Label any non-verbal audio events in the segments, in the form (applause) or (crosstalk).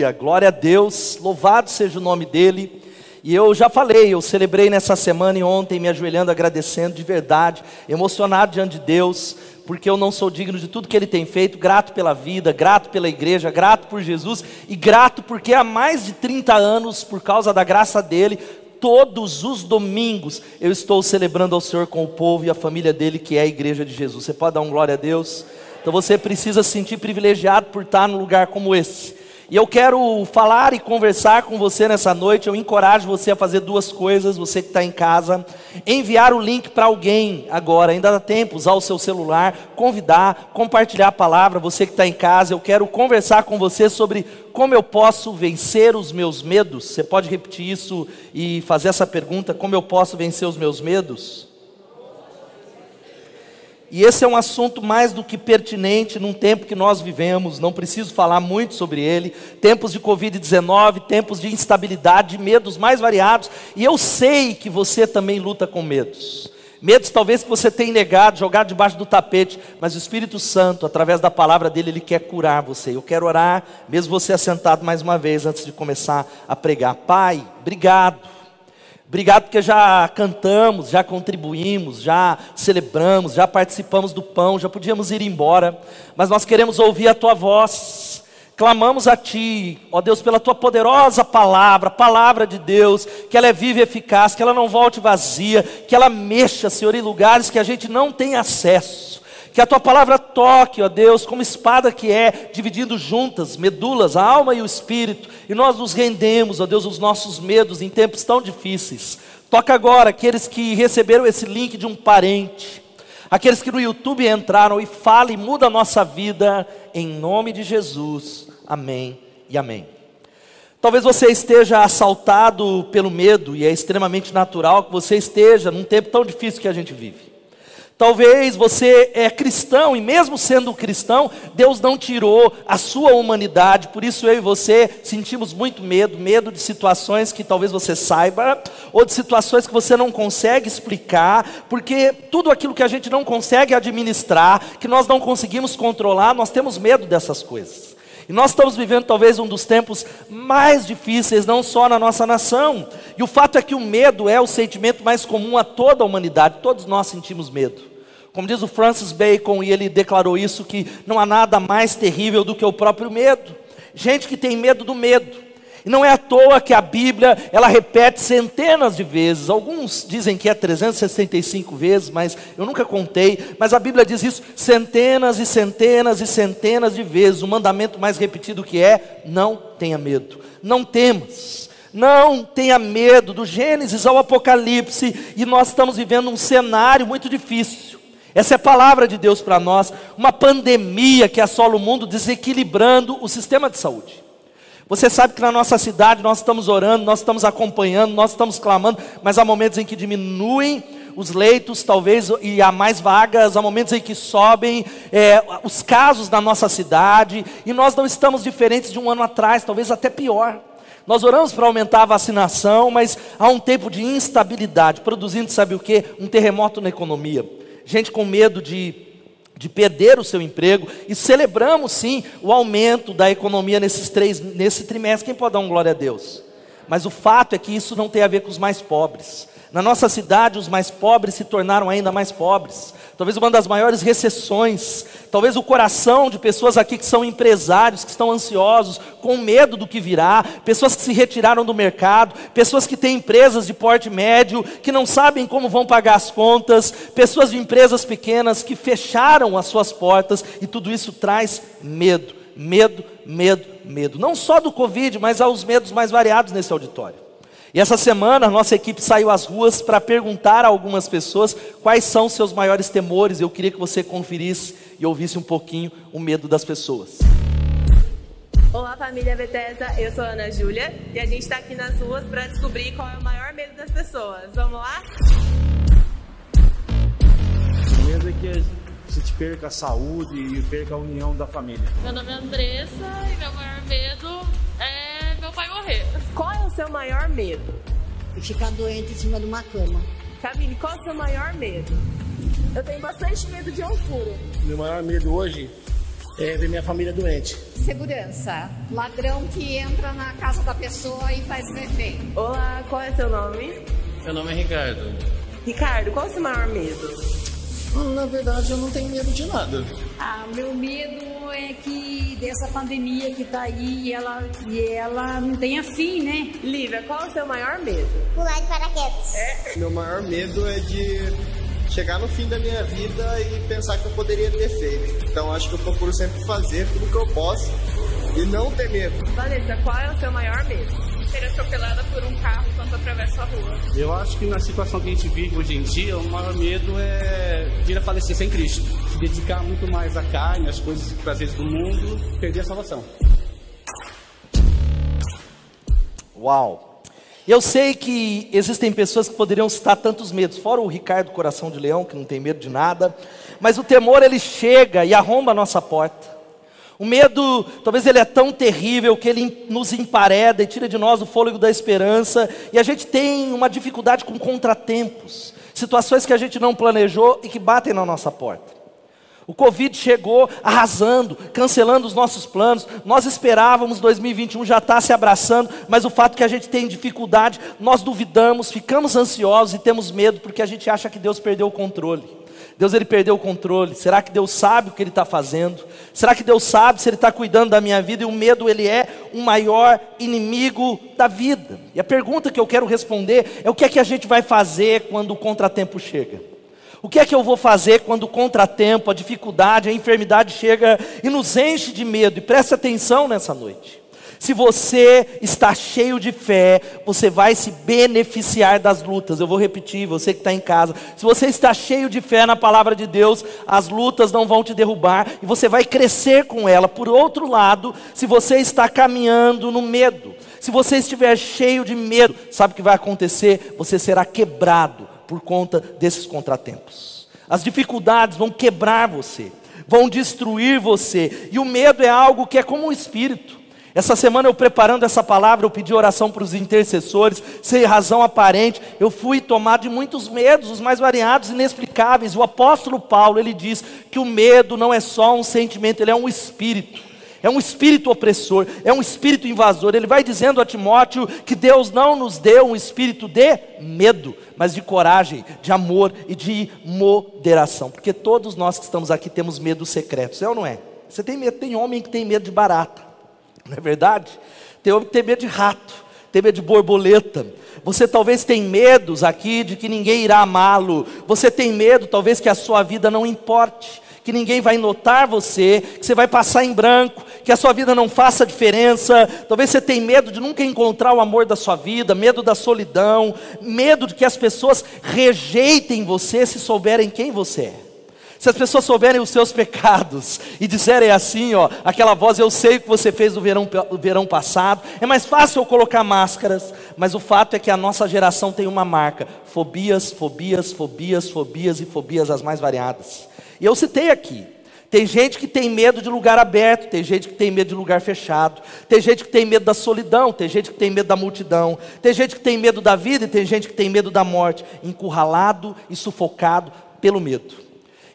Aleluia, glória a Deus, louvado seja o nome dEle. E eu já falei, eu celebrei nessa semana e ontem, me ajoelhando, agradecendo de verdade, emocionado diante de Deus, porque eu não sou digno de tudo que Ele tem feito, grato pela vida, grato pela igreja, grato por Jesus e grato porque há mais de 30 anos, por causa da graça dEle, todos os domingos eu estou celebrando ao Senhor com o povo e a família dele, que é a igreja de Jesus. Você pode dar um glória a Deus? Então você precisa se sentir privilegiado por estar num lugar como esse. E eu quero falar e conversar com você nessa noite. Eu encorajo você a fazer duas coisas, você que está em casa. Enviar o link para alguém agora, ainda dá tempo, usar o seu celular, convidar, compartilhar a palavra. Você que está em casa, eu quero conversar com você sobre como eu posso vencer os meus medos. Você pode repetir isso e fazer essa pergunta: como eu posso vencer os meus medos? E esse é um assunto mais do que pertinente num tempo que nós vivemos, não preciso falar muito sobre ele. Tempos de Covid-19, tempos de instabilidade, de medos mais variados, e eu sei que você também luta com medos. Medos talvez que você tenha negado, jogado debaixo do tapete, mas o Espírito Santo, através da palavra dele, ele quer curar você. Eu quero orar, mesmo você assentado mais uma vez antes de começar a pregar. Pai, obrigado Obrigado porque já cantamos, já contribuímos, já celebramos, já participamos do pão, já podíamos ir embora, mas nós queremos ouvir a tua voz. Clamamos a ti, ó Deus, pela tua poderosa palavra, palavra de Deus, que ela é viva e eficaz, que ela não volte vazia, que ela mexa, Senhor, em lugares que a gente não tem acesso. Que a tua palavra toque, ó Deus, como espada que é, dividindo juntas, medulas, a alma e o espírito, e nós nos rendemos, ó Deus, os nossos medos em tempos tão difíceis. Toca agora aqueles que receberam esse link de um parente, aqueles que no YouTube entraram e fala e muda a nossa vida, em nome de Jesus. Amém e amém. Talvez você esteja assaltado pelo medo, e é extremamente natural que você esteja num tempo tão difícil que a gente vive. Talvez você é cristão e mesmo sendo cristão, Deus não tirou a sua humanidade. Por isso eu e você sentimos muito medo, medo de situações que talvez você saiba ou de situações que você não consegue explicar, porque tudo aquilo que a gente não consegue administrar, que nós não conseguimos controlar, nós temos medo dessas coisas. E nós estamos vivendo talvez um dos tempos mais difíceis, não só na nossa nação. E o fato é que o medo é o sentimento mais comum a toda a humanidade, todos nós sentimos medo. Como diz o Francis Bacon, e ele declarou isso, que não há nada mais terrível do que o próprio medo. Gente que tem medo do medo. E não é à toa que a Bíblia, ela repete centenas de vezes. Alguns dizem que é 365 vezes, mas eu nunca contei. Mas a Bíblia diz isso centenas e centenas e centenas de vezes. O mandamento mais repetido que é: não tenha medo. Não temas. Não tenha medo, do Gênesis ao Apocalipse, e nós estamos vivendo um cenário muito difícil. Essa é a palavra de Deus para nós, uma pandemia que assola o mundo, desequilibrando o sistema de saúde. Você sabe que na nossa cidade nós estamos orando, nós estamos acompanhando, nós estamos clamando, mas há momentos em que diminuem os leitos, talvez, e há mais vagas, há momentos em que sobem é, os casos na nossa cidade, e nós não estamos diferentes de um ano atrás, talvez até pior. Nós oramos para aumentar a vacinação, mas há um tempo de instabilidade, produzindo, sabe o que? Um terremoto na economia gente com medo de, de perder o seu emprego, e celebramos sim o aumento da economia nesses três, nesse trimestre. Quem pode dar um glória a Deus? Mas o fato é que isso não tem a ver com os mais pobres. Na nossa cidade, os mais pobres se tornaram ainda mais pobres. Talvez uma das maiores recessões. Talvez o coração de pessoas aqui que são empresários, que estão ansiosos, com medo do que virá. Pessoas que se retiraram do mercado. Pessoas que têm empresas de porte médio, que não sabem como vão pagar as contas. Pessoas de empresas pequenas que fecharam as suas portas. E tudo isso traz medo, medo, medo, medo. Não só do Covid, mas aos medos mais variados nesse auditório. E essa semana a nossa equipe saiu às ruas para perguntar a algumas pessoas quais são seus maiores temores. Eu queria que você conferisse e ouvisse um pouquinho o medo das pessoas. Olá família Bethesda, eu sou a Ana Júlia e a gente está aqui nas ruas para descobrir qual é o maior medo das pessoas. Vamos lá? O medo é que a gente perca a saúde e perca a união da família. Meu nome é Andressa e meu maior medo é meu pai morrer. Qual é o seu maior medo? Ficar doente em cima de uma cama. Camille, qual é o seu maior medo? Eu tenho bastante medo de altura. Meu maior medo hoje É ver minha família doente. Segurança. Ladrão que entra na casa da pessoa e faz refém. Olá, qual é seu nome? Meu nome é Ricardo. Ricardo, qual é o seu maior medo? Na verdade, eu não tenho medo de nada. Ah, meu medo é que dessa pandemia que tá aí e ela, e ela não tenha fim, né? Lívia, qual é o seu maior medo? Pular de paraquedas. Meu maior medo é de chegar no fim da minha vida e pensar que eu poderia ter feito. Então acho que eu procuro sempre fazer tudo que eu posso e não ter medo. Vanessa, qual é o seu maior medo? Ser atropelada por um carro quando atravessa a rua. Eu acho que na situação que a gente vive hoje em dia, o maior medo é vir a falecer sem Cristo. Se dedicar muito mais à carne, às coisas prazeres do mundo, perder a salvação. Uau! Eu sei que existem pessoas que poderiam citar tantos medos, fora o Ricardo Coração de Leão, que não tem medo de nada, mas o temor ele chega e arromba a nossa porta. O medo, talvez ele é tão terrível que ele nos empareda e tira de nós o fôlego da esperança, e a gente tem uma dificuldade com contratempos, situações que a gente não planejou e que batem na nossa porta. O Covid chegou arrasando, cancelando os nossos planos. Nós esperávamos 2021 já estar se abraçando, mas o fato que a gente tem dificuldade, nós duvidamos, ficamos ansiosos e temos medo porque a gente acha que Deus perdeu o controle. Deus ele perdeu o controle. Será que Deus sabe o que Ele está fazendo? Será que Deus sabe se Ele está cuidando da minha vida? E o medo ele é o maior inimigo da vida. E a pergunta que eu quero responder é o que é que a gente vai fazer quando o contratempo chega? O que é que eu vou fazer quando o contratempo, a dificuldade, a enfermidade chega e nos enche de medo? E preste atenção nessa noite. Se você está cheio de fé, você vai se beneficiar das lutas. Eu vou repetir, você que está em casa. Se você está cheio de fé na palavra de Deus, as lutas não vão te derrubar e você vai crescer com ela. Por outro lado, se você está caminhando no medo, se você estiver cheio de medo, sabe o que vai acontecer? Você será quebrado por conta desses contratempos. As dificuldades vão quebrar você, vão destruir você. E o medo é algo que é como um espírito. Essa semana eu preparando essa palavra, eu pedi oração para os intercessores, sem razão aparente, eu fui tomado de muitos medos, os mais variados, inexplicáveis. O apóstolo Paulo, ele diz que o medo não é só um sentimento, ele é um espírito. É um espírito opressor, é um espírito invasor. Ele vai dizendo a Timóteo que Deus não nos deu um espírito de medo, mas de coragem, de amor e de moderação. Porque todos nós que estamos aqui temos medos secretos, é ou não é? Você tem medo, tem homem que tem medo de barata, não é verdade? Tem homem que tem medo de rato, tem medo de borboleta. Você talvez tem medos aqui de que ninguém irá amá-lo. Você tem medo, talvez, que a sua vida não importe que ninguém vai notar você, que você vai passar em branco, que a sua vida não faça diferença. Talvez você tenha medo de nunca encontrar o amor da sua vida, medo da solidão, medo de que as pessoas rejeitem você se souberem quem você é. Se as pessoas souberem os seus pecados e disserem assim, ó, aquela voz, eu sei o que você fez no verão, no verão passado, é mais fácil eu colocar máscaras, mas o fato é que a nossa geração tem uma marca: fobias, fobias, fobias, fobias e fobias as mais variadas. E eu citei aqui. Tem gente que tem medo de lugar aberto, tem gente que tem medo de lugar fechado, tem gente que tem medo da solidão, tem gente que tem medo da multidão, tem gente que tem medo da vida e tem gente que tem medo da morte, encurralado e sufocado pelo medo.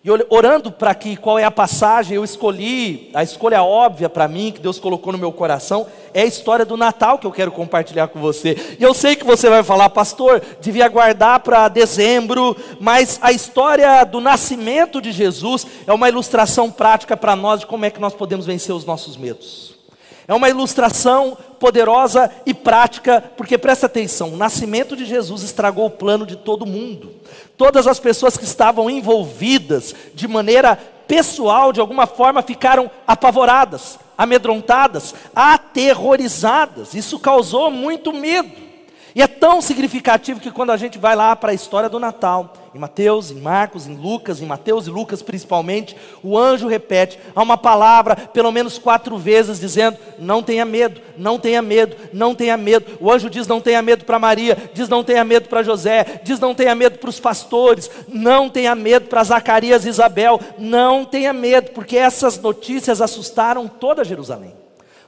E orando para que qual é a passagem, eu escolhi, a escolha óbvia para mim, que Deus colocou no meu coração, é a história do Natal que eu quero compartilhar com você. E eu sei que você vai falar, pastor, devia guardar para dezembro, mas a história do nascimento de Jesus é uma ilustração prática para nós de como é que nós podemos vencer os nossos medos. É uma ilustração poderosa e prática, porque presta atenção: o nascimento de Jesus estragou o plano de todo mundo. Todas as pessoas que estavam envolvidas de maneira pessoal, de alguma forma, ficaram apavoradas, amedrontadas, aterrorizadas. Isso causou muito medo. E é tão significativo que quando a gente vai lá para a história do Natal, em Mateus, em Marcos, em Lucas, em Mateus e Lucas principalmente, o anjo repete, há uma palavra pelo menos quatro vezes dizendo: não tenha medo, não tenha medo, não tenha medo. O anjo diz: não tenha medo para Maria, diz: não tenha medo para José, diz: não tenha medo para os pastores, não tenha medo para Zacarias e Isabel, não tenha medo, porque essas notícias assustaram toda Jerusalém.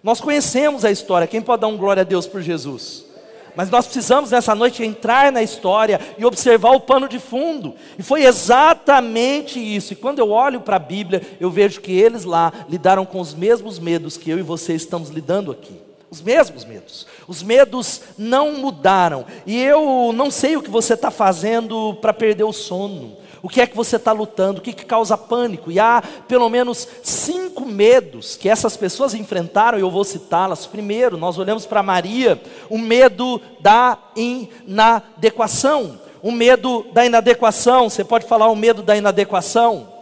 Nós conhecemos a história, quem pode dar um glória a Deus por Jesus? Mas nós precisamos nessa noite entrar na história e observar o pano de fundo. E foi exatamente isso. E quando eu olho para a Bíblia, eu vejo que eles lá lidaram com os mesmos medos que eu e você estamos lidando aqui. Os mesmos medos. Os medos não mudaram. E eu não sei o que você está fazendo para perder o sono. O que é que você está lutando? O que, que causa pânico? E há pelo menos cinco medos que essas pessoas enfrentaram, e eu vou citá-las. Primeiro, nós olhamos para Maria, o medo da inadequação. O medo da inadequação, você pode falar o medo da inadequação?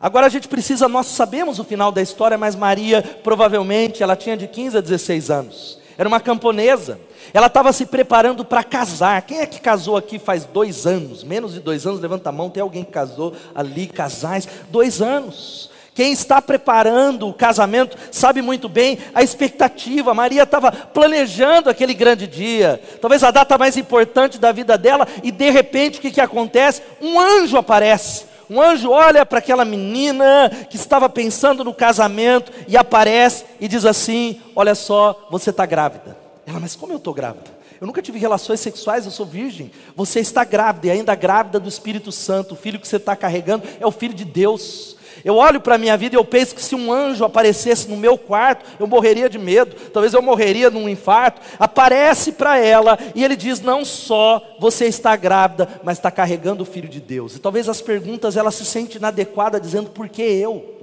Agora a gente precisa, nós sabemos o final da história, mas Maria provavelmente ela tinha de 15 a 16 anos. Era uma camponesa. Ela estava se preparando para casar. Quem é que casou aqui faz dois anos? Menos de dois anos, levanta a mão. Tem alguém que casou ali, casais? Dois anos. Quem está preparando o casamento sabe muito bem a expectativa. Maria estava planejando aquele grande dia, talvez a data mais importante da vida dela, e de repente o que, que acontece? Um anjo aparece. Um anjo olha para aquela menina que estava pensando no casamento e aparece e diz assim: Olha só, você está grávida. Ela, mas como eu estou grávida? Eu nunca tive relações sexuais, eu sou virgem. Você está grávida e ainda grávida do Espírito Santo. O filho que você está carregando é o filho de Deus. Eu olho para a minha vida e eu penso que se um anjo aparecesse no meu quarto, eu morreria de medo, talvez eu morreria num infarto. Aparece para ela e ele diz: Não só você está grávida, mas está carregando o filho de Deus. E talvez as perguntas ela se sente inadequada, dizendo: Por que eu?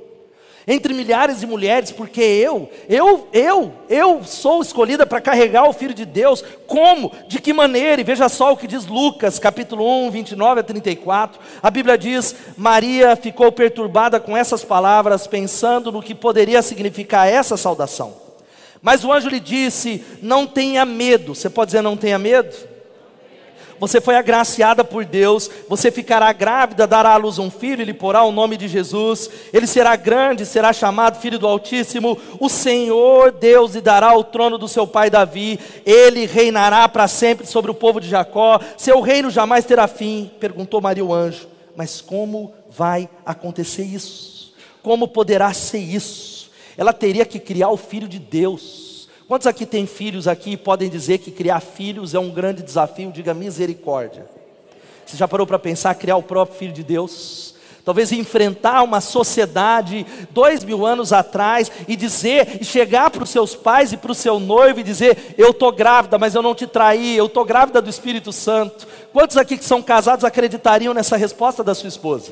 Entre milhares de mulheres, porque eu, eu, eu, eu sou escolhida para carregar o Filho de Deus. Como? De que maneira? E veja só o que diz Lucas, capítulo 1, 29 a 34. A Bíblia diz: Maria ficou perturbada com essas palavras, pensando no que poderia significar essa saudação. Mas o anjo lhe disse: Não tenha medo. Você pode dizer, não tenha medo? Você foi agraciada por Deus, você ficará grávida, dará à luz um filho, ele porá o nome de Jesus, ele será grande, será chamado Filho do Altíssimo, o Senhor Deus lhe dará o trono do seu pai Davi, ele reinará para sempre sobre o povo de Jacó, seu reino jamais terá fim. Perguntou Maria o anjo, mas como vai acontecer isso? Como poderá ser isso? Ela teria que criar o filho de Deus. Quantos aqui têm filhos aqui e podem dizer que criar filhos é um grande desafio? Diga misericórdia. Você já parou para pensar criar o próprio filho de Deus? Talvez enfrentar uma sociedade dois mil anos atrás e dizer, e chegar para os seus pais e para o seu noivo e dizer: Eu estou grávida, mas eu não te traí, eu estou grávida do Espírito Santo. Quantos aqui que são casados acreditariam nessa resposta da sua esposa?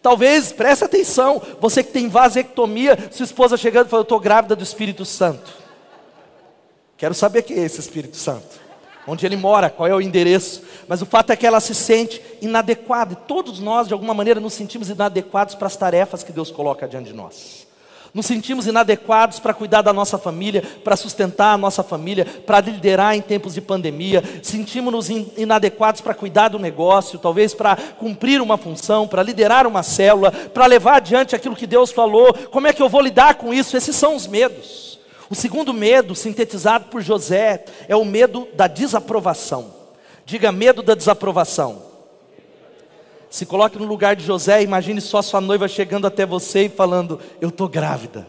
Talvez, preste atenção, você que tem vasectomia, sua esposa chegando e falando: Eu estou grávida do Espírito Santo. Quero saber quem é esse Espírito Santo. Onde ele mora, qual é o endereço. Mas o fato é que ela se sente inadequada. E todos nós, de alguma maneira, nos sentimos inadequados para as tarefas que Deus coloca diante de nós. Nos sentimos inadequados para cuidar da nossa família, para sustentar a nossa família, para liderar em tempos de pandemia. Sentimos-nos inadequados para cuidar do negócio, talvez para cumprir uma função, para liderar uma célula, para levar adiante aquilo que Deus falou. Como é que eu vou lidar com isso? Esses são os medos. O segundo medo, sintetizado por José, é o medo da desaprovação. Diga medo da desaprovação. Se coloque no lugar de José, imagine só sua noiva chegando até você e falando: Eu estou grávida.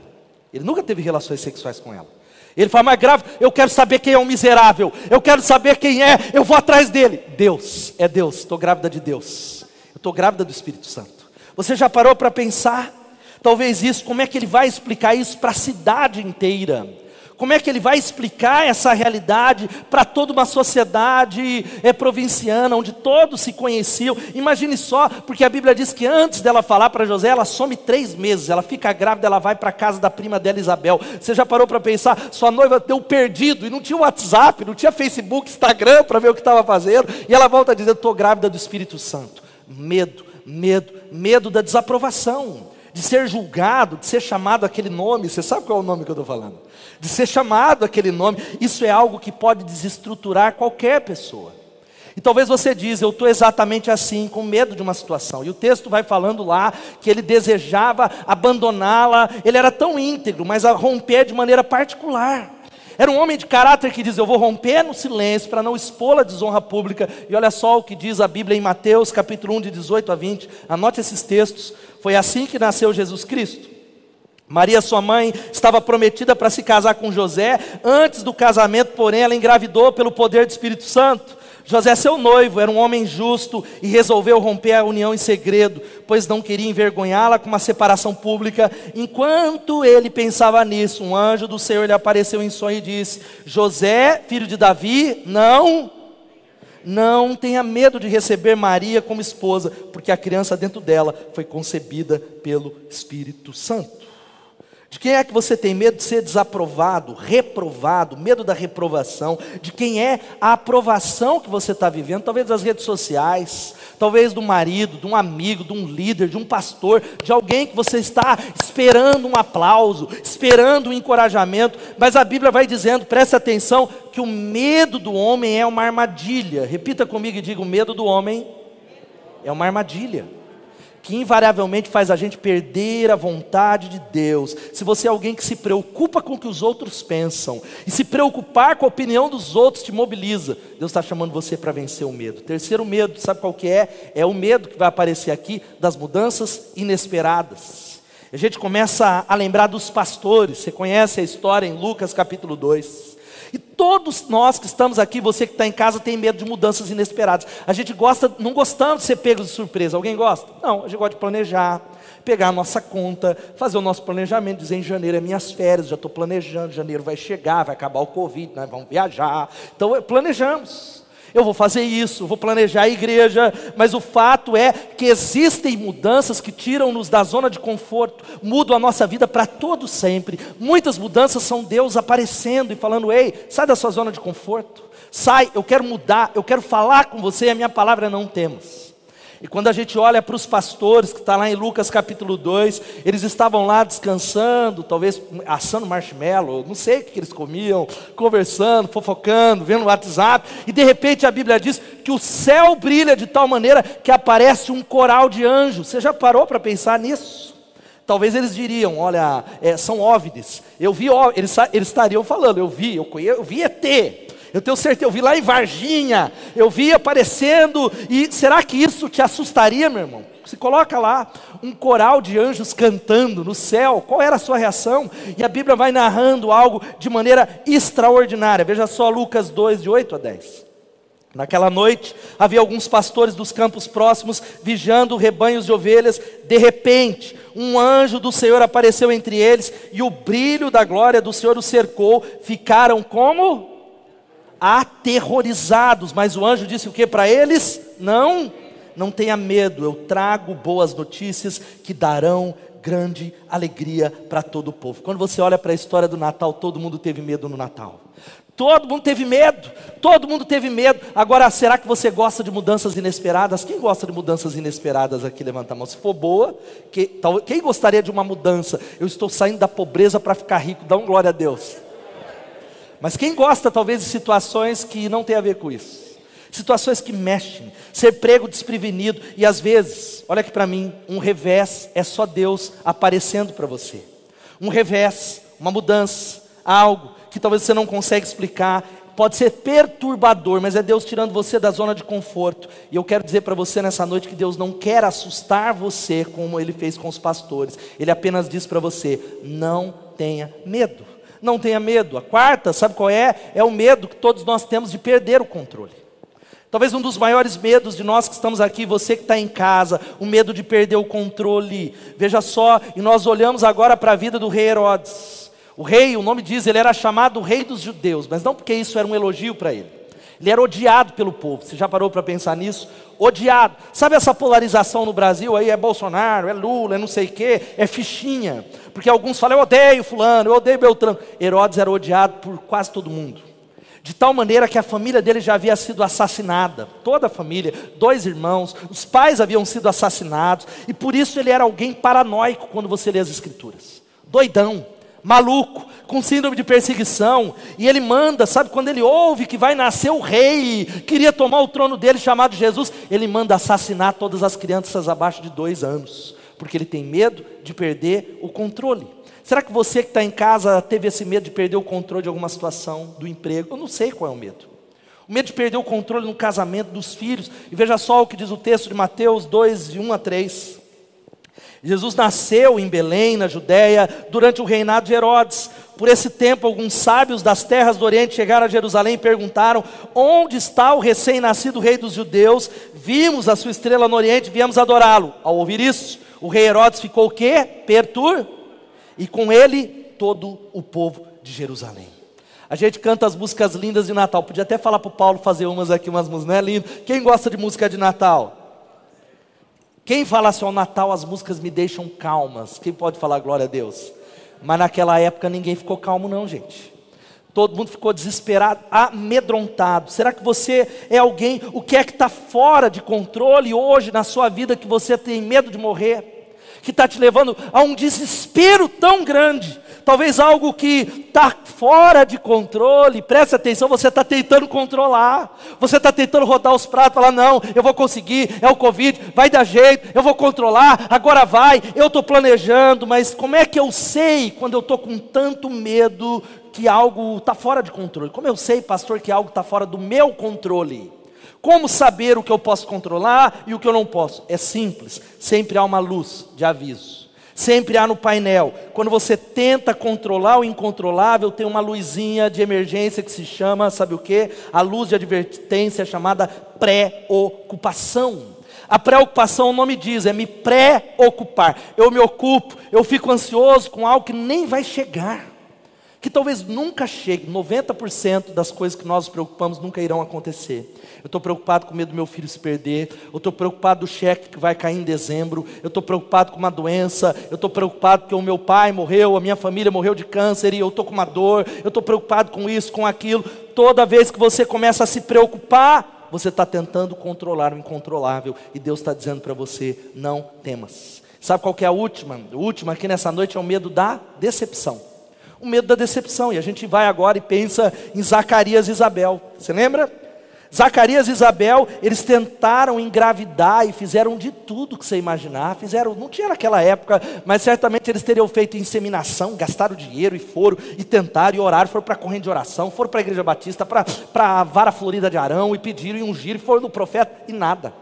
Ele nunca teve relações sexuais com ela. Ele fala, mas grávida, eu quero saber quem é o miserável, eu quero saber quem é, eu vou atrás dele. Deus, é Deus, estou grávida de Deus, eu estou grávida do Espírito Santo. Você já parou para pensar Talvez isso, como é que ele vai explicar isso para a cidade inteira? Como é que ele vai explicar essa realidade para toda uma sociedade é, provinciana, onde todos se conheciam? Imagine só, porque a Bíblia diz que antes dela falar para José, ela some três meses, ela fica grávida, ela vai para a casa da prima dela, Isabel. Você já parou para pensar? Sua noiva deu perdido e não tinha WhatsApp, não tinha Facebook, Instagram para ver o que estava fazendo, e ela volta dizer: Estou grávida do Espírito Santo. Medo, medo, medo da desaprovação de ser julgado, de ser chamado aquele nome. Você sabe qual é o nome que eu estou falando? De ser chamado aquele nome. Isso é algo que pode desestruturar qualquer pessoa. E talvez você diz, eu estou exatamente assim, com medo de uma situação. E o texto vai falando lá que ele desejava abandoná-la, ele era tão íntegro, mas a romper de maneira particular. Era um homem de caráter que diz: Eu vou romper no silêncio para não expor a desonra pública. E olha só o que diz a Bíblia em Mateus, capítulo 1, de 18 a 20. Anote esses textos. Foi assim que nasceu Jesus Cristo. Maria, sua mãe, estava prometida para se casar com José. Antes do casamento, porém, ela engravidou pelo poder do Espírito Santo. José, seu noivo, era um homem justo e resolveu romper a união em segredo, pois não queria envergonhá-la com uma separação pública. Enquanto ele pensava nisso, um anjo do Senhor lhe apareceu em sonho e disse: José, filho de Davi, não, não tenha medo de receber Maria como esposa, porque a criança dentro dela foi concebida pelo Espírito Santo. De quem é que você tem medo de ser desaprovado, reprovado, medo da reprovação? De quem é a aprovação que você está vivendo? Talvez das redes sociais, talvez do marido, de um amigo, de um líder, de um pastor, de alguém que você está esperando um aplauso, esperando um encorajamento. Mas a Bíblia vai dizendo, preste atenção, que o medo do homem é uma armadilha. Repita comigo e diga: o medo do homem é uma armadilha que invariavelmente faz a gente perder a vontade de Deus. Se você é alguém que se preocupa com o que os outros pensam, e se preocupar com a opinião dos outros te mobiliza, Deus está chamando você para vencer o medo. Terceiro medo, sabe qual que é? É o medo que vai aparecer aqui das mudanças inesperadas. A gente começa a lembrar dos pastores, você conhece a história em Lucas capítulo 2. E todos nós que estamos aqui, você que está em casa, tem medo de mudanças inesperadas. A gente gosta, não gostamos de ser pegos de surpresa. Alguém gosta? Não, a gente gosta de planejar, pegar a nossa conta, fazer o nosso planejamento, dizer em janeiro é minhas férias, já estou planejando, janeiro vai chegar, vai acabar o Covid, nós vamos viajar. Então planejamos eu vou fazer isso, vou planejar a igreja, mas o fato é que existem mudanças que tiram-nos da zona de conforto, mudam a nossa vida para todo sempre. Muitas mudanças são Deus aparecendo e falando: "Ei, sai da sua zona de conforto. Sai, eu quero mudar, eu quero falar com você, a minha palavra não temos. E quando a gente olha para os pastores, que está lá em Lucas capítulo 2, eles estavam lá descansando, talvez assando marshmallow, não sei o que eles comiam, conversando, fofocando, vendo o WhatsApp, e de repente a Bíblia diz que o céu brilha de tal maneira que aparece um coral de anjos. Você já parou para pensar nisso? Talvez eles diriam: olha, é, são óvides. Eu vi, eles, eles estariam falando, eu vi, eu, conheço, eu vi ET. Eu tenho certeza, eu vi lá em Varginha, eu vi aparecendo, e será que isso te assustaria, meu irmão? Se coloca lá um coral de anjos cantando no céu, qual era a sua reação? E a Bíblia vai narrando algo de maneira extraordinária. Veja só Lucas 2, de 8 a 10. Naquela noite, havia alguns pastores dos campos próximos vigiando rebanhos de ovelhas. De repente, um anjo do Senhor apareceu entre eles e o brilho da glória do Senhor os cercou. Ficaram como? Aterrorizados, mas o anjo disse o que para eles? Não, não tenha medo, eu trago boas notícias que darão grande alegria para todo o povo. Quando você olha para a história do Natal, todo mundo teve medo no Natal. Todo mundo teve medo, todo mundo teve medo. Agora, será que você gosta de mudanças inesperadas? Quem gosta de mudanças inesperadas aqui? Levanta a mão. Se for boa, que, quem gostaria de uma mudança? Eu estou saindo da pobreza para ficar rico. Dá um glória a Deus. Mas quem gosta talvez de situações que não tem a ver com isso? Situações que mexem, ser prego desprevenido e às vezes, olha aqui para mim, um revés é só Deus aparecendo para você. Um revés, uma mudança, algo que talvez você não consegue explicar, pode ser perturbador, mas é Deus tirando você da zona de conforto. E eu quero dizer para você nessa noite que Deus não quer assustar você como ele fez com os pastores. Ele apenas diz para você: não tenha medo não tenha medo. A quarta, sabe qual é? É o medo que todos nós temos de perder o controle. Talvez um dos maiores medos de nós que estamos aqui, você que está em casa, o medo de perder o controle. Veja só, e nós olhamos agora para a vida do rei Herodes. O rei, o nome diz, ele era chamado rei dos judeus, mas não porque isso era um elogio para ele. Ele era odiado pelo povo. Você já parou para pensar nisso? Odiado. Sabe essa polarização no Brasil aí? É Bolsonaro, é Lula, é não sei o quê, é fichinha. Porque alguns falam, eu odeio fulano, eu odeio Beltrano. Herodes era odiado por quase todo mundo. De tal maneira que a família dele já havia sido assassinada. Toda a família, dois irmãos, os pais haviam sido assassinados. E por isso ele era alguém paranoico quando você lê as escrituras. Doidão maluco, com síndrome de perseguição, e ele manda, sabe, quando ele ouve que vai nascer o rei, queria tomar o trono dele chamado Jesus, ele manda assassinar todas as crianças abaixo de dois anos, porque ele tem medo de perder o controle. Será que você que está em casa teve esse medo de perder o controle de alguma situação, do emprego? Eu não sei qual é o medo. O medo de perder o controle no casamento dos filhos. E veja só o que diz o texto de Mateus 2, de 1 a 3. Jesus nasceu em Belém, na Judéia, durante o reinado de Herodes. Por esse tempo, alguns sábios das terras do Oriente chegaram a Jerusalém e perguntaram: Onde está o recém-nascido rei dos judeus? Vimos a sua estrela no Oriente, viemos adorá-lo. Ao ouvir isso, o rei Herodes ficou o quê? Pertur. E com ele todo o povo de Jerusalém. A gente canta as músicas lindas de Natal. Podia até falar para o Paulo fazer umas aqui, umas músicas, é lindo? Quem gosta de música de Natal? Quem fala assim, ao Natal as músicas me deixam calmas? Quem pode falar glória a Deus? Mas naquela época ninguém ficou calmo, não, gente. Todo mundo ficou desesperado, amedrontado. Será que você é alguém? O que é que está fora de controle hoje na sua vida que você tem medo de morrer? Que está te levando a um desespero tão grande talvez algo que está fora de controle, preste atenção, você está tentando controlar, você está tentando rodar os pratos, falar, não, eu vou conseguir, é o Covid, vai dar jeito, eu vou controlar, agora vai, eu estou planejando, mas como é que eu sei quando eu estou com tanto medo que algo está fora de controle? Como eu sei, pastor, que algo está fora do meu controle? Como saber o que eu posso controlar e o que eu não posso? É simples, sempre há uma luz de aviso. Sempre há no painel. Quando você tenta controlar o incontrolável, tem uma luzinha de emergência que se chama, sabe o que? A luz de advertência chamada preocupação. A preocupação, o nome diz, é me preocupar. Eu me ocupo, eu fico ansioso com algo que nem vai chegar que talvez nunca chegue, 90% das coisas que nós nos preocupamos nunca irão acontecer. Eu estou preocupado com medo do meu filho se perder, eu estou preocupado do cheque que vai cair em dezembro, eu estou preocupado com uma doença, eu estou preocupado porque o meu pai morreu, a minha família morreu de câncer e eu estou com uma dor, eu estou preocupado com isso, com aquilo. Toda vez que você começa a se preocupar, você está tentando controlar o incontrolável e Deus está dizendo para você: não temas. Sabe qual é a última? A última aqui nessa noite é o medo da decepção o medo da decepção. E a gente vai agora e pensa em Zacarias e Isabel. Você lembra? Zacarias e Isabel, eles tentaram engravidar e fizeram de tudo que você imaginar. Fizeram, não tinha naquela época, mas certamente eles teriam feito inseminação, gastaram dinheiro e foram e tentaram e oraram, foram para a corrente de oração, foram para a igreja batista, para a vara florida de Arão e pediram e ungiram e foram no profeta e nada.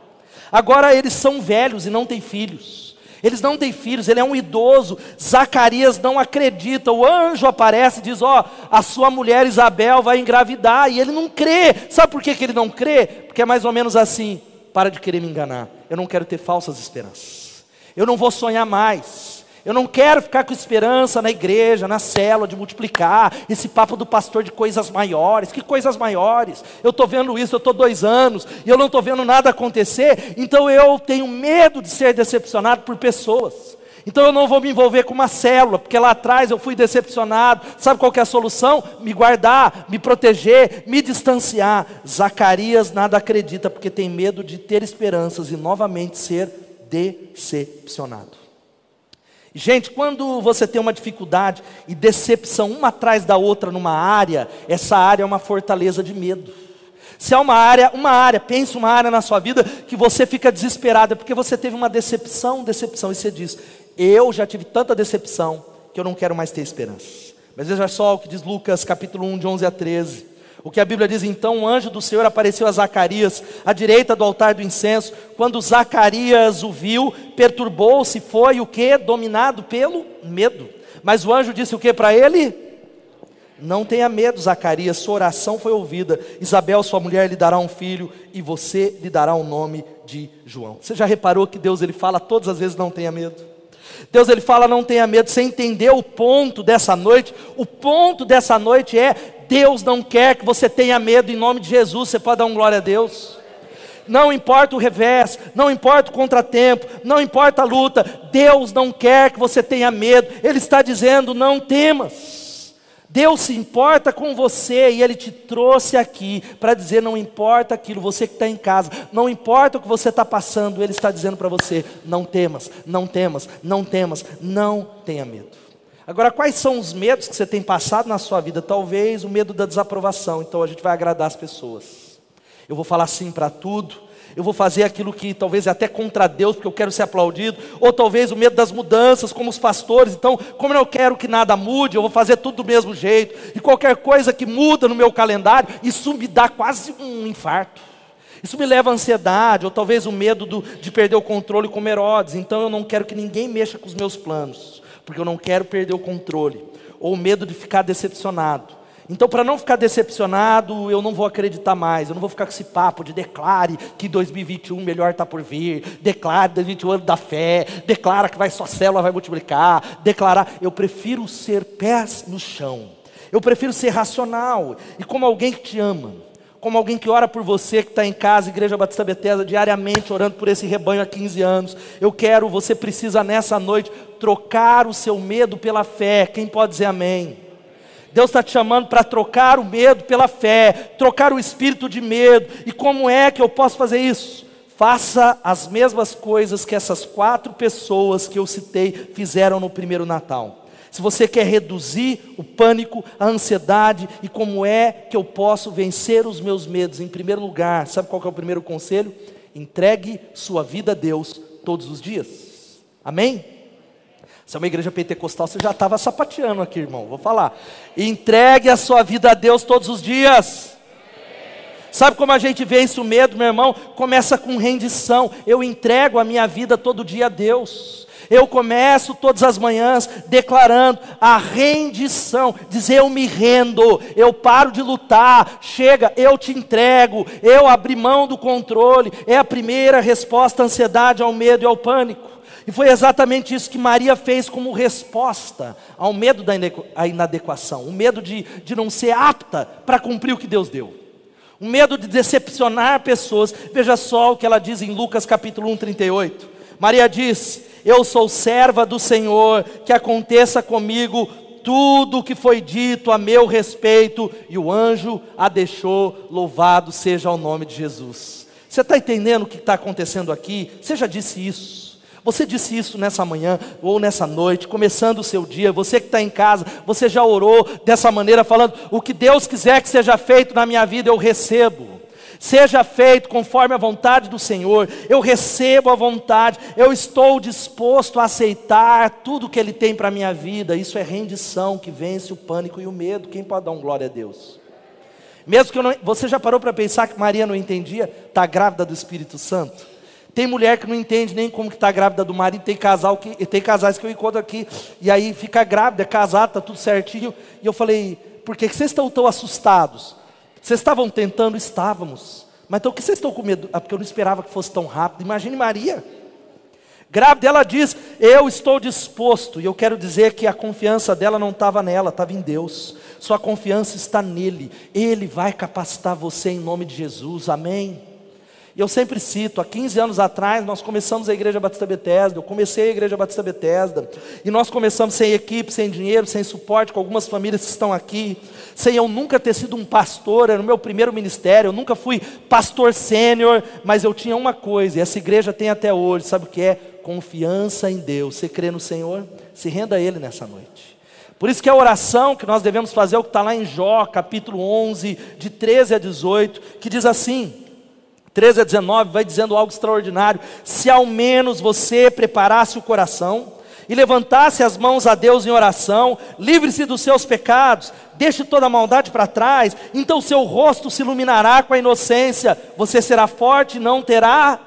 Agora eles são velhos e não têm filhos. Eles não têm filhos, ele é um idoso. Zacarias não acredita. O anjo aparece e diz: Ó, oh, a sua mulher Isabel vai engravidar. E ele não crê. Sabe por que, que ele não crê? Porque é mais ou menos assim: para de querer me enganar. Eu não quero ter falsas esperanças. Eu não vou sonhar mais. Eu não quero ficar com esperança na igreja, na célula, de multiplicar, esse papo do pastor de coisas maiores. Que coisas maiores? Eu estou vendo isso, eu estou dois anos, e eu não estou vendo nada acontecer, então eu tenho medo de ser decepcionado por pessoas. Então eu não vou me envolver com uma célula, porque lá atrás eu fui decepcionado. Sabe qual é a solução? Me guardar, me proteger, me distanciar. Zacarias nada acredita, porque tem medo de ter esperanças e novamente ser decepcionado. Gente, quando você tem uma dificuldade e decepção uma atrás da outra numa área, essa área é uma fortaleza de medo. Se é uma área, uma área, pense uma área na sua vida que você fica desesperado, é porque você teve uma decepção, decepção, e você diz: Eu já tive tanta decepção que eu não quero mais ter esperança. Mas veja só o que diz Lucas capítulo 1, de 11 a 13. O que a Bíblia diz então, um anjo do Senhor apareceu a Zacarias, à direita do altar do incenso. Quando Zacarias o viu, perturbou-se, foi o que? Dominado pelo medo. Mas o anjo disse o que para ele? Não tenha medo, Zacarias, sua oração foi ouvida. Isabel, sua mulher, lhe dará um filho e você lhe dará o nome de João. Você já reparou que Deus ele fala todas as vezes não tenha medo? Deus ele fala não tenha medo, você entendeu o ponto dessa noite? O ponto dessa noite é Deus não quer que você tenha medo em nome de Jesus. Você pode dar um glória a Deus? Não importa o revés, não importa o contratempo, não importa a luta, Deus não quer que você tenha medo, Ele está dizendo: não temas. Deus se importa com você e Ele te trouxe aqui para dizer: não importa aquilo, você que está em casa, não importa o que você está passando, Ele está dizendo para você: não temas, não temas, não temas, não tenha medo. Agora, quais são os medos que você tem passado na sua vida? Talvez o medo da desaprovação. Então a gente vai agradar as pessoas. Eu vou falar sim para tudo. Eu vou fazer aquilo que talvez é até contra Deus, porque eu quero ser aplaudido. Ou talvez o medo das mudanças, como os pastores. Então, como eu não quero que nada mude, eu vou fazer tudo do mesmo jeito. E qualquer coisa que muda no meu calendário, isso me dá quase um infarto. Isso me leva à ansiedade, ou talvez o medo do, de perder o controle como Herodes. Então eu não quero que ninguém mexa com os meus planos, porque eu não quero perder o controle, ou o medo de ficar decepcionado. Então, para não ficar decepcionado, eu não vou acreditar mais. Eu não vou ficar com esse papo de declare que 2021 melhor está por vir, declare 2021 ano da fé, declara que vai sua célula vai multiplicar, declarar. Eu prefiro ser pés no chão. Eu prefiro ser racional e como alguém que te ama como alguém que ora por você, que está em casa, Igreja Batista Bethesda, diariamente orando por esse rebanho há 15 anos. Eu quero, você precisa nessa noite trocar o seu medo pela fé. Quem pode dizer amém? Deus está te chamando para trocar o medo pela fé, trocar o espírito de medo. E como é que eu posso fazer isso? Faça as mesmas coisas que essas quatro pessoas que eu citei fizeram no primeiro Natal. Se você quer reduzir o pânico, a ansiedade e como é que eu posso vencer os meus medos, em primeiro lugar, sabe qual é o primeiro conselho? Entregue sua vida a Deus todos os dias. Amém? Se é uma igreja pentecostal, você já estava sapateando aqui, irmão. Vou falar. Entregue a sua vida a Deus todos os dias. Sabe como a gente vence o medo, meu irmão? Começa com rendição. Eu entrego a minha vida todo dia a Deus. Eu começo todas as manhãs declarando a rendição, dizer eu me rendo, eu paro de lutar, chega, eu te entrego, eu abri mão do controle. É a primeira resposta à ansiedade, ao medo e ao pânico. E foi exatamente isso que Maria fez como resposta ao medo da inadequação, o medo de, de não ser apta para cumprir o que Deus deu, o medo de decepcionar pessoas. Veja só o que ela diz em Lucas capítulo 1, 38. Maria diz: Eu sou serva do Senhor, que aconteça comigo tudo o que foi dito a meu respeito, e o anjo a deixou, louvado seja o nome de Jesus. Você está entendendo o que está acontecendo aqui? Você já disse isso. Você disse isso nessa manhã ou nessa noite, começando o seu dia. Você que está em casa, você já orou dessa maneira, falando: o que Deus quiser que seja feito na minha vida, eu recebo. Seja feito conforme a vontade do Senhor, eu recebo a vontade, eu estou disposto a aceitar tudo que Ele tem para a minha vida. Isso é rendição que vence o pânico e o medo. Quem pode dar um glória a Deus? Mesmo que não, você já parou para pensar que Maria não entendia? Está grávida do Espírito Santo? Tem mulher que não entende nem como que está grávida do marido, tem casal que tem casais que eu encontro aqui, e aí fica grávida, é casada, está tudo certinho. E eu falei, por que vocês estão tão assustados? Vocês estavam tentando? Estávamos. Mas então o que vocês estão com medo? Ah, porque eu não esperava que fosse tão rápido. Imagine Maria. Grávida, ela diz: Eu estou disposto. E eu quero dizer que a confiança dela não estava nela, estava em Deus. Sua confiança está nele. Ele vai capacitar você em nome de Jesus. Amém. E eu sempre cito, há 15 anos atrás nós começamos a Igreja Batista Bethesda, eu comecei a Igreja Batista Bethesda, e nós começamos sem equipe, sem dinheiro, sem suporte, com algumas famílias que estão aqui, sem eu nunca ter sido um pastor, era o meu primeiro ministério, eu nunca fui pastor sênior, mas eu tinha uma coisa, e essa igreja tem até hoje, sabe o que é? Confiança em Deus. Você crê no Senhor? Se renda a Ele nessa noite. Por isso que a oração que nós devemos fazer é o que está lá em Jó, capítulo 11, de 13 a 18, que diz assim: 13 a 19 vai dizendo algo extraordinário. Se ao menos você preparasse o coração e levantasse as mãos a Deus em oração, livre-se dos seus pecados, deixe toda a maldade para trás, então seu rosto se iluminará com a inocência, você será forte e não terá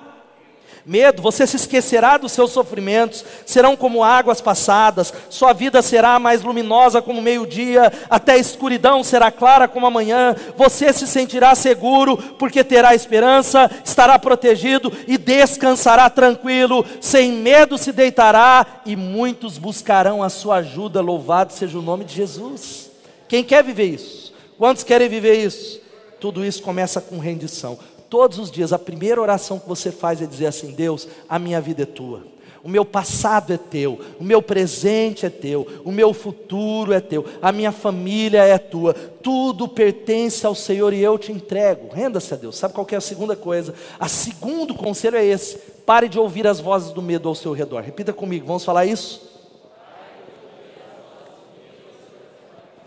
medo, você se esquecerá dos seus sofrimentos, serão como águas passadas, sua vida será mais luminosa como meio-dia, até a escuridão será clara como amanhã, você se sentirá seguro, porque terá esperança, estará protegido e descansará tranquilo, sem medo se deitará, e muitos buscarão a sua ajuda, louvado seja o nome de Jesus. Quem quer viver isso? Quantos querem viver isso? Tudo isso começa com rendição todos os dias, a primeira oração que você faz é dizer assim: Deus, a minha vida é tua. O meu passado é teu, o meu presente é teu, o meu futuro é teu, a minha família é tua, tudo pertence ao Senhor e eu te entrego. Renda-se a Deus. Sabe qual é a segunda coisa? A segundo conselho é esse: pare de ouvir as vozes do medo ao seu redor. Repita comigo, vamos falar isso?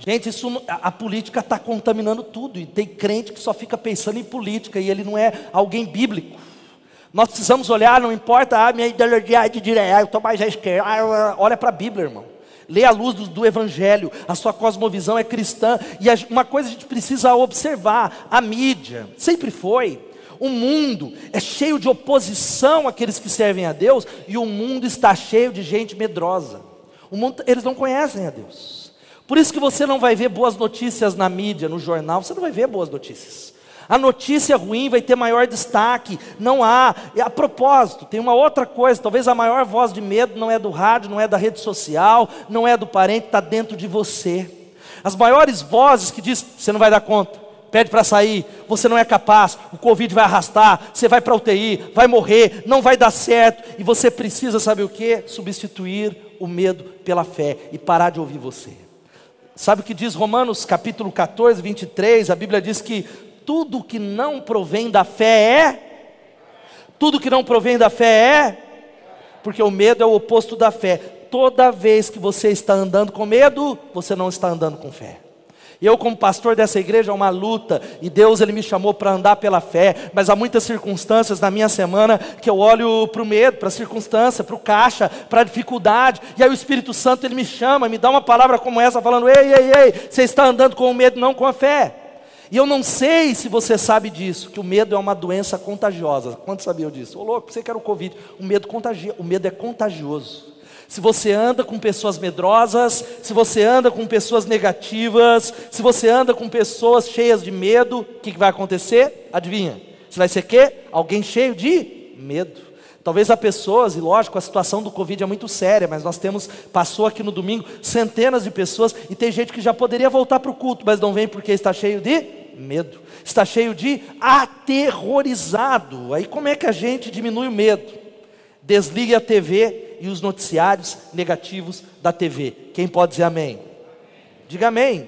Gente, isso, a, a política está contaminando tudo, e tem crente que só fica pensando em política, e ele não é alguém bíblico. Nós precisamos olhar, não importa ah, minha ideologia é de direita, eu estou mais à esquerda, ah, olha para a Bíblia, irmão. Lê a luz do, do, Evangelho, a sua cosmovisão é cristã, e a, uma coisa a gente precisa observar: a mídia sempre foi O mundo é cheio de oposição àqueles que servem a Deus e o mundo está cheio de gente medrosa. O mundo, eles não conhecem a Deus. Por isso que você não vai ver boas notícias na mídia, no jornal, você não vai ver boas notícias. A notícia ruim vai ter maior destaque. Não há. A propósito, tem uma outra coisa. Talvez a maior voz de medo não é do rádio, não é da rede social, não é do parente, está dentro de você. As maiores vozes que diz: você não vai dar conta, pede para sair, você não é capaz, o Covid vai arrastar, você vai para UTI, vai morrer, não vai dar certo. E você precisa, sabe o que? Substituir o medo pela fé e parar de ouvir você. Sabe o que diz Romanos capítulo 14, 23? A Bíblia diz que tudo que não provém da fé é. Tudo que não provém da fé é. Porque o medo é o oposto da fé. Toda vez que você está andando com medo, você não está andando com fé. E eu, como pastor dessa igreja, é uma luta, e Deus ele me chamou para andar pela fé, mas há muitas circunstâncias na minha semana que eu olho para o medo, para a circunstância, para o caixa, para a dificuldade, e aí o Espírito Santo ele me chama, me dá uma palavra como essa, falando: ei, ei, ei, você está andando com o medo, não com a fé. E eu não sei se você sabe disso, que o medo é uma doença contagiosa. Quantos sabiam disso? Ô louco, você que era o Covid. O medo, contagia, o medo é contagioso. Se você anda com pessoas medrosas, se você anda com pessoas negativas, se você anda com pessoas cheias de medo, o que, que vai acontecer? Adivinha? Você vai ser quê? Alguém cheio de medo. Talvez há pessoas, e lógico, a situação do Covid é muito séria, mas nós temos, passou aqui no domingo, centenas de pessoas, e tem gente que já poderia voltar para o culto, mas não vem porque está cheio de medo, está cheio de aterrorizado. Aí como é que a gente diminui o medo? Desligue a TV e os noticiários negativos da TV. Quem pode dizer amém? Diga amém.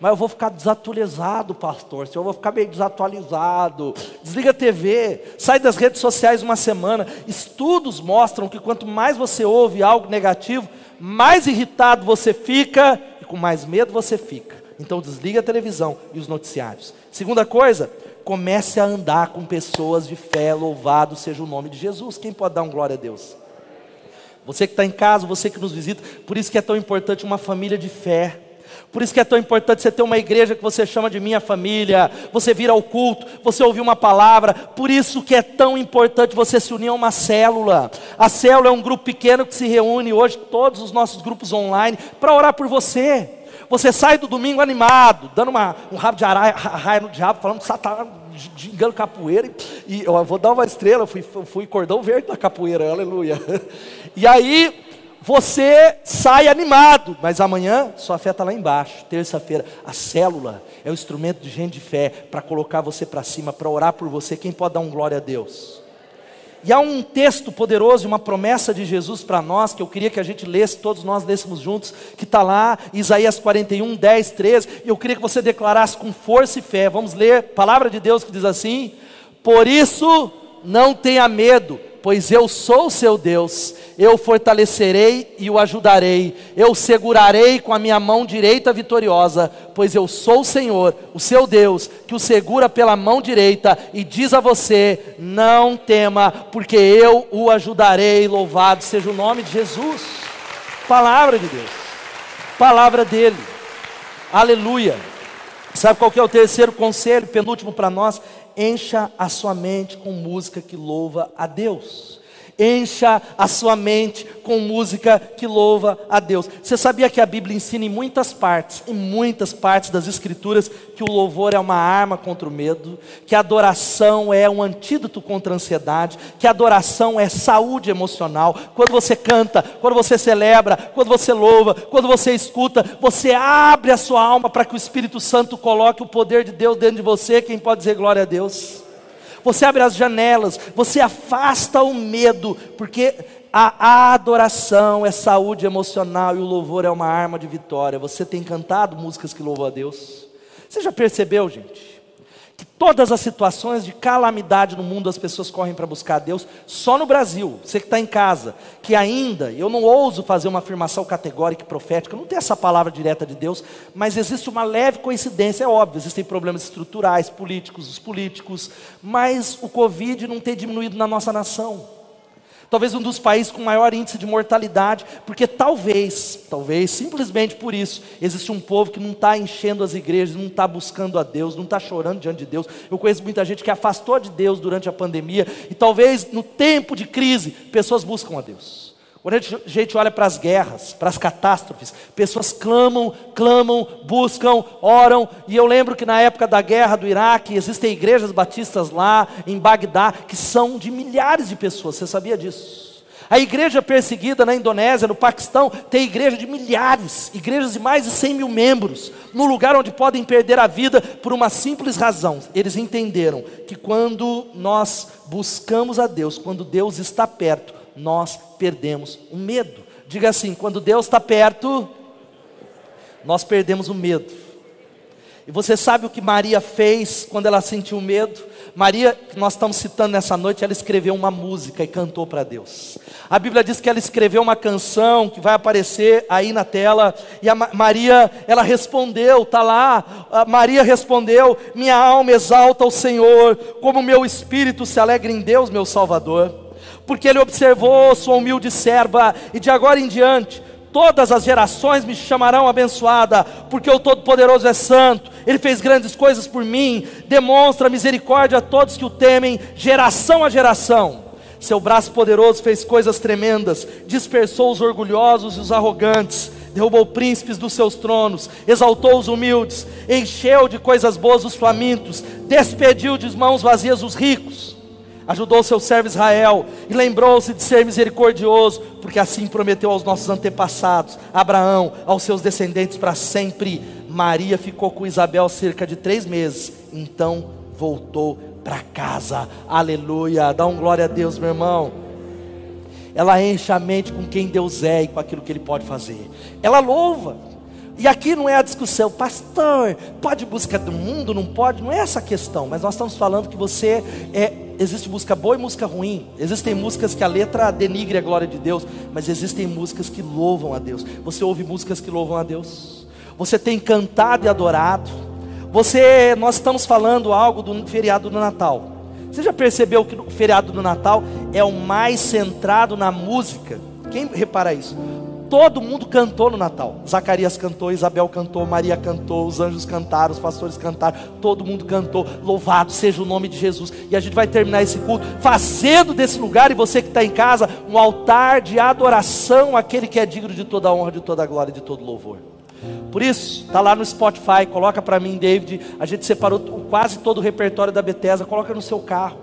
Mas eu vou ficar desatualizado, pastor. Se eu vou ficar meio desatualizado. Desliga a TV, sai das redes sociais uma semana. Estudos mostram que quanto mais você ouve algo negativo, mais irritado você fica e com mais medo você fica. Então desliga a televisão e os noticiários. Segunda coisa, comece a andar com pessoas de fé, louvado seja o nome de Jesus. Quem pode dar um glória a Deus? Você que está em casa, você que nos visita, por isso que é tão importante uma família de fé. Por isso que é tão importante você ter uma igreja que você chama de minha família, você vir ao culto, você ouvir uma palavra. Por isso que é tão importante você se unir a uma célula. A célula é um grupo pequeno que se reúne hoje, todos os nossos grupos online, para orar por você. Você sai do domingo animado, dando uma, um rabo de arraia no diabo, falando que Satanás capoeira. E, e eu vou dar uma estrela, fui, fui cordão verde na capoeira, aleluia. (laughs) E aí você sai animado, mas amanhã sua fé está lá embaixo. Terça-feira, a célula é o instrumento de gente de fé para colocar você para cima, para orar por você. Quem pode dar um glória a Deus? E há um texto poderoso, uma promessa de Jesus para nós, que eu queria que a gente lesse, todos nós lêssemos juntos, que está lá, Isaías 41, 10, 13, e eu queria que você declarasse com força e fé. Vamos ler, palavra de Deus que diz assim: Por isso não tenha medo, pois eu sou o seu Deus, eu fortalecerei e o ajudarei, eu segurarei com a minha mão direita vitoriosa, pois eu sou o Senhor, o seu Deus, que o segura pela mão direita e diz a você: não tema, porque eu o ajudarei. Louvado seja o nome de Jesus. Palavra de Deus, palavra dele, aleluia. Sabe qual que é o terceiro conselho, penúltimo para nós? Encha a sua mente com música que louva a Deus. Encha a sua mente com música que louva a Deus. Você sabia que a Bíblia ensina em muitas partes, em muitas partes das Escrituras, que o louvor é uma arma contra o medo, que a adoração é um antídoto contra a ansiedade, que a adoração é saúde emocional. Quando você canta, quando você celebra, quando você louva, quando você escuta, você abre a sua alma para que o Espírito Santo coloque o poder de Deus dentro de você. Quem pode dizer glória a Deus? Você abre as janelas, você afasta o medo, porque a adoração é saúde emocional e o louvor é uma arma de vitória. Você tem cantado músicas que louvam a Deus? Você já percebeu, gente? Todas as situações de calamidade no mundo as pessoas correm para buscar a Deus, só no Brasil, você que está em casa, que ainda, eu não ouso fazer uma afirmação categórica e profética, não tem essa palavra direta de Deus, mas existe uma leve coincidência, é óbvio, existem problemas estruturais, políticos, os políticos, mas o Covid não tem diminuído na nossa nação. Talvez um dos países com maior índice de mortalidade, porque talvez, talvez, simplesmente por isso, existe um povo que não está enchendo as igrejas, não está buscando a Deus, não está chorando diante de Deus. Eu conheço muita gente que afastou de Deus durante a pandemia, e talvez no tempo de crise, pessoas buscam a Deus. Quando a gente olha para as guerras, para as catástrofes, pessoas clamam, clamam, buscam, oram. E eu lembro que na época da guerra do Iraque, existem igrejas batistas lá, em Bagdá, que são de milhares de pessoas. Você sabia disso? A igreja perseguida na Indonésia, no Paquistão, tem igreja de milhares, igrejas de mais de 100 mil membros, no lugar onde podem perder a vida por uma simples razão. Eles entenderam que quando nós buscamos a Deus, quando Deus está perto, nós perdemos o medo. Diga assim: quando Deus está perto, nós perdemos o medo. E você sabe o que Maria fez quando ela sentiu medo? Maria, que nós estamos citando nessa noite, ela escreveu uma música e cantou para Deus. A Bíblia diz que ela escreveu uma canção que vai aparecer aí na tela, e a Maria, ela respondeu, está lá. A Maria respondeu: Minha alma exalta o Senhor, como meu espírito se alegra em Deus, meu Salvador porque ele observou sua humilde serva, e de agora em diante, todas as gerações me chamarão abençoada, porque o Todo-Poderoso é santo, ele fez grandes coisas por mim, demonstra misericórdia a todos que o temem, geração a geração. Seu braço poderoso fez coisas tremendas, dispersou os orgulhosos e os arrogantes, derrubou príncipes dos seus tronos, exaltou os humildes, encheu de coisas boas os famintos, despediu de mãos vazias os ricos ajudou seu servo Israel e lembrou-se de ser misericordioso, porque assim prometeu aos nossos antepassados, Abraão, aos seus descendentes para sempre. Maria ficou com Isabel cerca de três meses, então voltou para casa. Aleluia! Dá um glória a Deus, meu irmão. Ela enche a mente com quem Deus é e com aquilo que Ele pode fazer. Ela louva. E aqui não é a discussão, pastor, pode busca do mundo, não pode, não é essa a questão, mas nós estamos falando que você é existe música boa e música ruim. Existem músicas que a letra denigre a glória de Deus, mas existem músicas que louvam a Deus. Você ouve músicas que louvam a Deus. Você tem cantado e adorado. Você, nós estamos falando algo do feriado do Natal. Você já percebeu que o feriado do Natal é o mais centrado na música? Quem repara isso? Todo mundo cantou no Natal. Zacarias cantou, Isabel cantou, Maria cantou, os anjos cantaram, os pastores cantaram, todo mundo cantou. Louvado seja o nome de Jesus. E a gente vai terminar esse culto fazendo desse lugar, e você que está em casa, um altar de adoração àquele que é digno de toda honra, de toda glória, de todo louvor. Por isso, está lá no Spotify, coloca para mim, David. A gente separou quase todo o repertório da Bethesda, coloca no seu carro,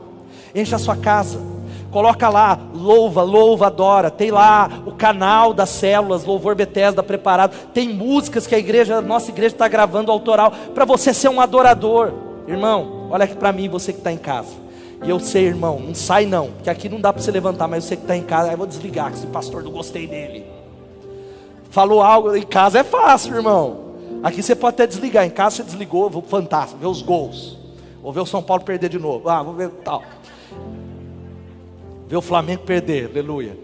enche a sua casa Coloca lá, louva, louva, adora. Tem lá o canal das células, Louvor Bethesda preparado. Tem músicas que a igreja, a nossa igreja está gravando autoral para você ser um adorador. Irmão, olha aqui para mim, você que está em casa. E eu sei, irmão, não sai não, porque aqui não dá para você levantar, mas você que está em casa, aí eu vou desligar, que esse pastor não gostei dele. Falou algo em casa é fácil, irmão. Aqui você pode até desligar, em casa você desligou, vou fantástico, ver os gols. Vou ver o São Paulo perder de novo. Ah, vou ver tal ver o Flamengo perder, aleluia.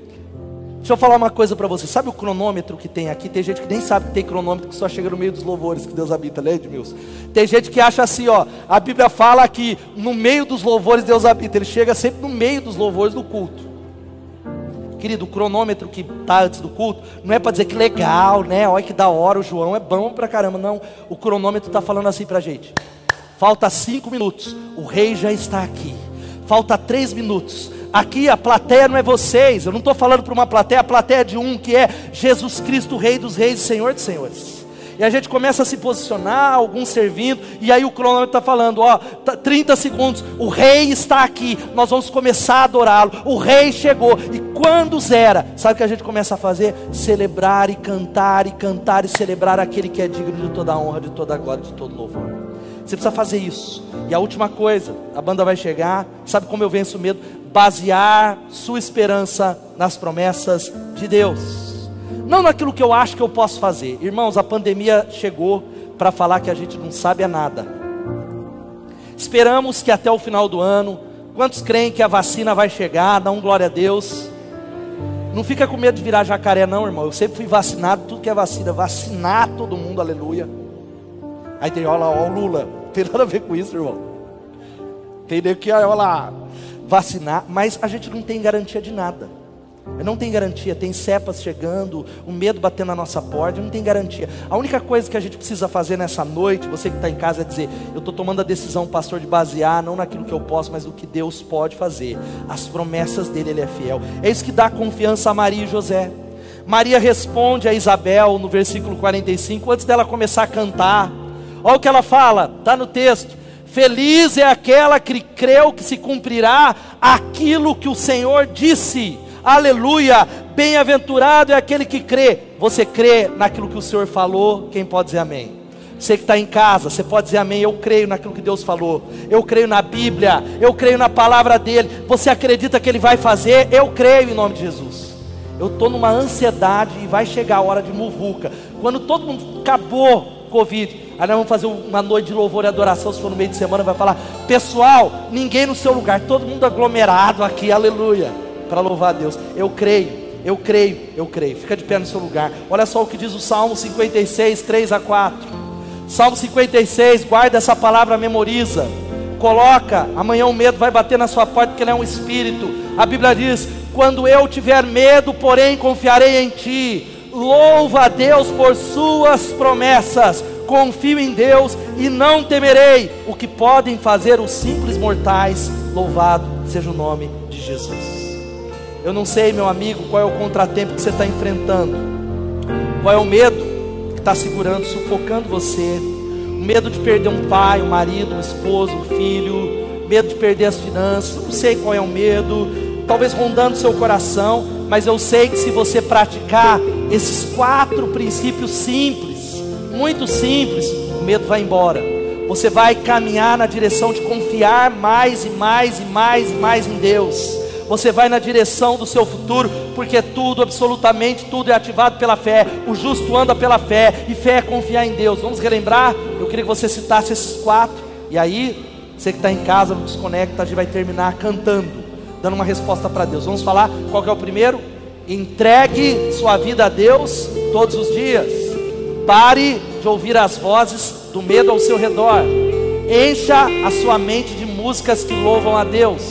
Deixa eu falar uma coisa para você. Sabe o cronômetro que tem aqui? Tem gente que nem sabe que tem cronômetro, que só chega no meio dos louvores que Deus habita, né, Edmilson? Tem gente que acha assim, ó. A Bíblia fala que no meio dos louvores Deus habita. Ele chega sempre no meio dos louvores do culto. Querido, o cronômetro que está antes do culto não é para dizer que legal, né? Olha que da hora, o João é bom pra caramba. Não, o cronômetro está falando assim para gente. Falta cinco minutos, o rei já está aqui. Falta três minutos, Aqui a plateia não é vocês, eu não estou falando para uma plateia, a plateia é de um que é Jesus Cristo, Rei dos Reis e Senhor dos Senhores. E a gente começa a se posicionar, alguns servindo, e aí o cronômetro está falando: ó, 30 tá, segundos, o rei está aqui, nós vamos começar a adorá-lo, o rei chegou, e quando zera, sabe o que a gente começa a fazer? Celebrar e cantar, e cantar e celebrar aquele que é digno de toda a honra, de toda a glória, de todo louvor. Você precisa fazer isso. E a última coisa, a banda vai chegar, sabe como eu venço o medo? basear sua esperança nas promessas de Deus, não naquilo que eu acho que eu posso fazer. Irmãos, a pandemia chegou para falar que a gente não sabe é nada. Esperamos que até o final do ano, quantos creem que a vacina vai chegar? Dá um glória a Deus. Não fica com medo de virar jacaré, não, irmão. Eu sempre fui vacinado, tudo que é vacina, vacinar todo mundo, aleluia. Aí tem, olha lá, ó, o Lula, tem nada a ver com isso, irmão. Tem que, olha lá, vacinar, mas a gente não tem garantia de nada. Não tem garantia, tem cepas chegando, o medo batendo na nossa porta, não tem garantia. A única coisa que a gente precisa fazer nessa noite, você que está em casa, é dizer: Eu estou tomando a decisão, pastor, de basear não naquilo que eu posso, mas no que Deus pode fazer. As promessas dele, ele é fiel. É isso que dá confiança a Maria e José. Maria responde a Isabel no versículo 45, antes dela começar a cantar. Olha o que ela fala, está no texto. Feliz é aquela que creu que se cumprirá aquilo que o Senhor disse. Aleluia! Bem-aventurado é aquele que crê. Você crê naquilo que o Senhor falou? Quem pode dizer amém? Você que está em casa, você pode dizer amém. Eu creio naquilo que Deus falou. Eu creio na Bíblia. Eu creio na palavra dele. Você acredita que ele vai fazer? Eu creio em nome de Jesus. Eu estou numa ansiedade e vai chegar a hora de muvuca. Quando todo mundo acabou Covid, aí nós vamos fazer uma noite de louvor e adoração. Se for no meio de semana, vai falar: Pessoal, ninguém no seu lugar, todo mundo aglomerado aqui, aleluia para louvar a Deus. Eu creio, eu creio, eu creio. Fica de pé no seu lugar. Olha só o que diz o Salmo 56, 3 a 4. Salmo 56, guarda essa palavra, memoriza. Coloca, amanhã o medo vai bater na sua porta porque ele é um espírito. A Bíblia diz: "Quando eu tiver medo, porém confiarei em ti". Louva a Deus por suas promessas. Confio em Deus e não temerei. O que podem fazer os simples mortais. Louvado seja o nome de Jesus. Eu não sei, meu amigo, qual é o contratempo que você está enfrentando, qual é o medo que está segurando, sufocando você, o medo de perder um pai, um marido, um esposo, um filho, medo de perder as finanças, não sei qual é o medo, talvez rondando seu coração, mas eu sei que se você praticar esses quatro princípios simples, muito simples, o medo vai embora. Você vai caminhar na direção de confiar mais e mais e mais e mais em Deus você vai na direção do seu futuro, porque tudo, absolutamente tudo é ativado pela fé. O justo anda pela fé, e fé é confiar em Deus. Vamos relembrar? Eu queria que você citasse esses quatro, e aí, você que está em casa, não desconecta, a gente vai terminar cantando, dando uma resposta para Deus. Vamos falar qual é o primeiro? Entregue sua vida a Deus todos os dias. Pare de ouvir as vozes do medo ao seu redor. Encha a sua mente de músicas que louvam a Deus.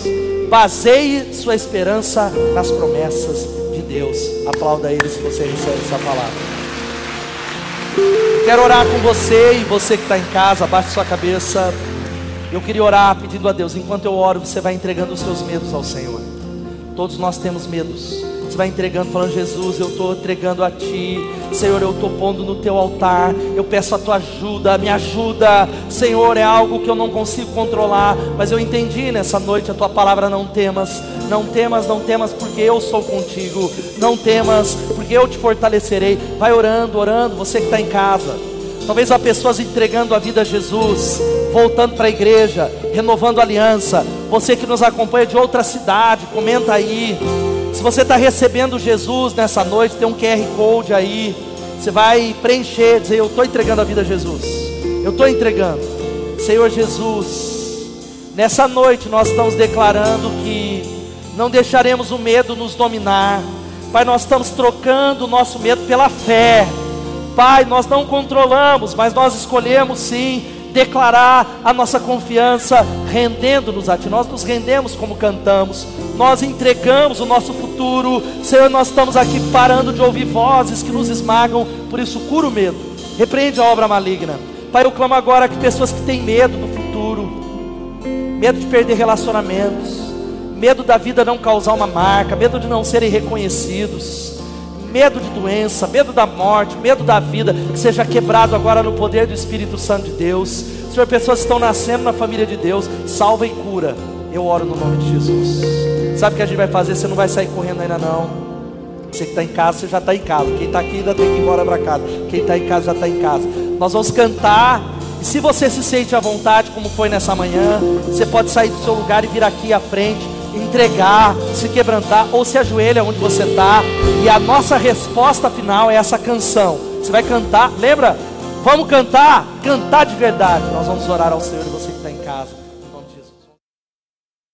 Baseie sua esperança nas promessas de Deus. Aplauda ele se você recebe essa palavra. Quero orar com você e você que está em casa, abaixe sua cabeça. Eu queria orar pedindo a Deus. Enquanto eu oro, você vai entregando os seus medos ao Senhor. Todos nós temos medos. Vai entregando, falando: Jesus, eu estou entregando a Ti. Senhor, eu estou pondo no Teu altar. Eu peço a Tua ajuda, me ajuda. Senhor, é algo que eu não consigo controlar. Mas eu entendi nessa noite a Tua palavra: não temas, não temas, não temas, porque eu sou contigo. Não temas, porque eu te fortalecerei. Vai orando, orando. Você que está em casa. Talvez há pessoas entregando a vida a Jesus, voltando para a igreja, renovando a aliança. Você que nos acompanha de outra cidade, comenta aí. Se você está recebendo Jesus nessa noite, tem um QR Code aí. Você vai preencher, dizer: Eu estou entregando a vida a Jesus. Eu estou entregando. Senhor Jesus, nessa noite nós estamos declarando que não deixaremos o medo nos dominar. Pai, nós estamos trocando o nosso medo pela fé. Pai, nós não controlamos, mas nós escolhemos sim declarar a nossa confiança, rendendo-nos a Ti. Nós nos rendemos como cantamos, nós entregamos o nosso futuro. Senhor, nós estamos aqui parando de ouvir vozes que nos esmagam, por isso cura o medo, repreende a obra maligna. Pai, eu clamo agora que pessoas que têm medo do futuro, medo de perder relacionamentos, medo da vida não causar uma marca, medo de não serem reconhecidos medo de doença, medo da morte, medo da vida, que seja quebrado agora no poder do Espírito Santo de Deus. Senhor, pessoas que estão nascendo na família de Deus, salva e cura. Eu oro no nome de Jesus. Sabe o que a gente vai fazer? Você não vai sair correndo ainda não. Você que está em casa, você já está em casa. Quem está aqui ainda tem que ir embora para casa. Quem está em casa já está em casa. Nós vamos cantar. E se você se sente à vontade, como foi nessa manhã, você pode sair do seu lugar e vir aqui à frente entregar, se quebrantar ou se ajoelha onde você está. E a nossa resposta final é essa canção. Você vai cantar, lembra? Vamos cantar, cantar de verdade. Nós vamos orar ao Senhor e você que está em casa.